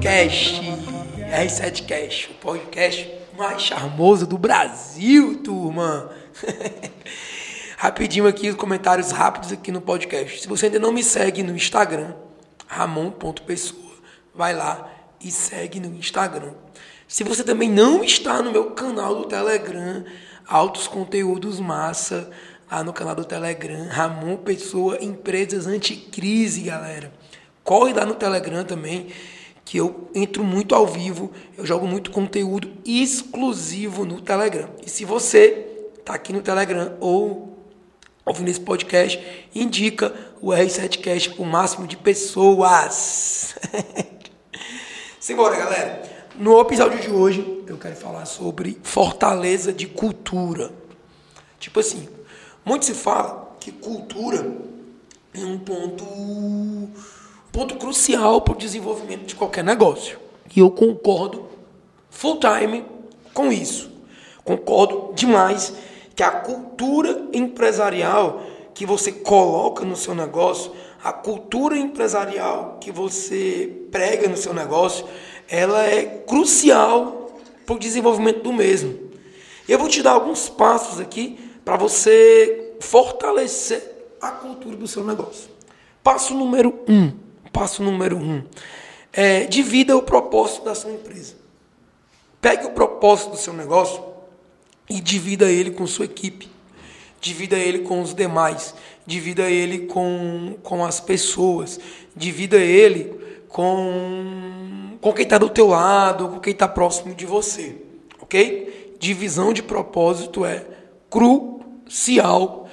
podcast R7Cast, o podcast mais charmoso do Brasil, turma. Rapidinho aqui, os comentários rápidos aqui no podcast. Se você ainda não me segue no Instagram, ramon.pessoa, vai lá e segue no Instagram. Se você também não está no meu canal do Telegram, altos conteúdos massa, lá no canal do Telegram, Ramon Pessoa, Empresas Anticrise, galera. Corre lá no Telegram também, que eu entro muito ao vivo, eu jogo muito conteúdo exclusivo no Telegram. E se você está aqui no Telegram ou ouvindo esse podcast, indica o R7Cast para o máximo de pessoas. Simbora, galera. No episódio de hoje, eu quero falar sobre fortaleza de cultura. Tipo assim, muito se fala que cultura é um ponto, ponto crucial para o desenvolvimento de qualquer negócio. E eu concordo full time com isso. Concordo demais que a cultura empresarial que você coloca no seu negócio, a cultura empresarial que você prega no seu negócio, ela é crucial para o desenvolvimento do mesmo. Eu vou te dar alguns passos aqui para você fortalecer a cultura do seu negócio. Passo número um. Passo número um. É, divida o propósito da sua empresa. Pegue o propósito do seu negócio e divida ele com sua equipe, divida ele com os demais, divida ele com, com as pessoas, divida ele com, com quem está do teu lado, com quem está próximo de você, ok? Divisão de propósito é crucial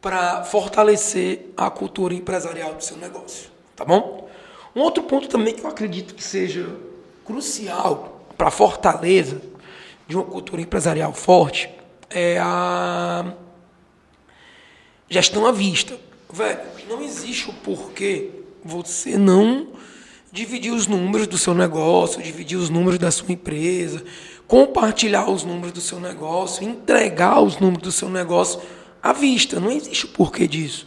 para fortalecer a cultura empresarial do seu negócio, tá bom? Um outro ponto também que eu acredito que seja crucial para a fortaleza de uma cultura empresarial forte é a gestão à vista. Velho, não existe o porquê você não dividir os números do seu negócio, dividir os números da sua empresa, compartilhar os números do seu negócio, entregar os números do seu negócio à vista. Não existe o porquê disso.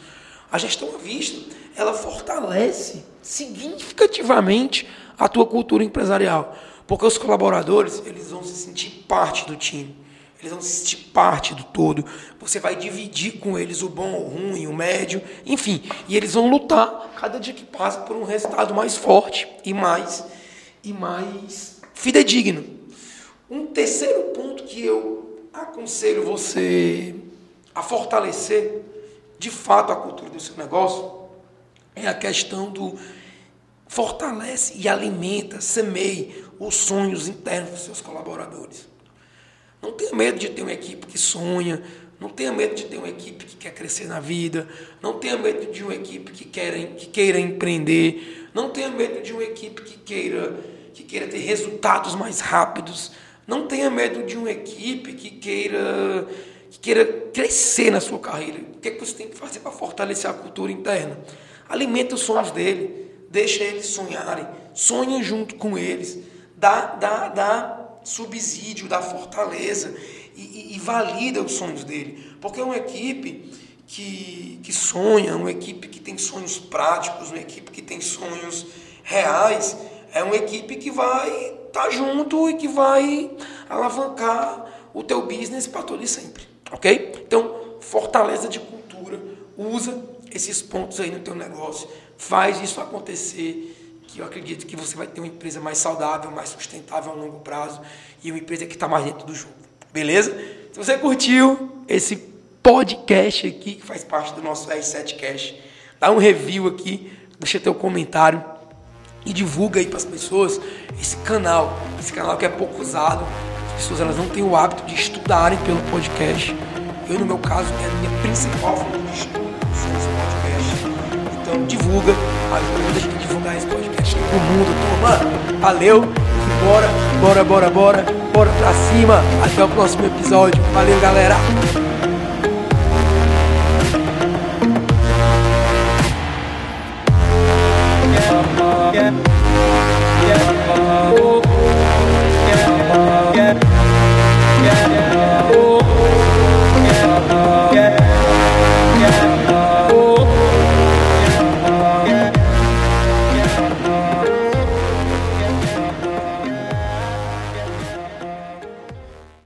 A gestão à vista, ela fortalece significativamente a tua cultura empresarial. Porque os colaboradores, eles vão se sentir parte do time. Eles vão se sentir parte do todo. Você vai dividir com eles o bom, o ruim, o médio, enfim. E eles vão lutar cada dia que passa por um resultado mais forte e mais e mais fidedigno. Um terceiro ponto que eu aconselho você a fortalecer de fato a cultura do seu negócio é a questão do fortalece e alimenta, semeie os sonhos internos dos seus colaboradores. Não tenha medo de ter uma equipe que sonha, não tenha medo de ter uma equipe que quer crescer na vida, não tenha medo de uma equipe que queira, que queira empreender, não tenha medo de uma equipe que queira, que queira ter resultados mais rápidos, não tenha medo de uma equipe que queira, que queira crescer na sua carreira. O que, é que você tem que fazer para fortalecer a cultura interna? Alimenta os sonhos dele, deixa eles sonharem, sonha junto com eles, dá, dá, dá subsídio, dá fortaleza e, e, e valida os sonhos dele. Porque é uma equipe que, que sonha, uma equipe que tem sonhos práticos, uma equipe que tem sonhos reais, é uma equipe que vai estar tá junto e que vai alavancar o teu business para todo sempre, ok? Então, fortaleza de cultura, usa esses pontos aí no teu negócio, faz isso acontecer que eu acredito que você vai ter uma empresa mais saudável, mais sustentável a longo prazo e uma empresa que está mais dentro do jogo. Beleza? Se você curtiu esse podcast aqui, que faz parte do nosso R7 Cash, dá um review aqui, deixa teu comentário e divulga aí para as pessoas esse canal. Esse canal que é pouco usado. As pessoas elas não têm o hábito de estudarem pelo podcast. Eu, no meu caso, é a minha principal fonte de estudo divulga, ajuda a gente a divulgar esse podcast pro mundo, turma. Valeu, bora, bora, bora, bora, bora pra cima. Até o próximo episódio. Valeu, galera.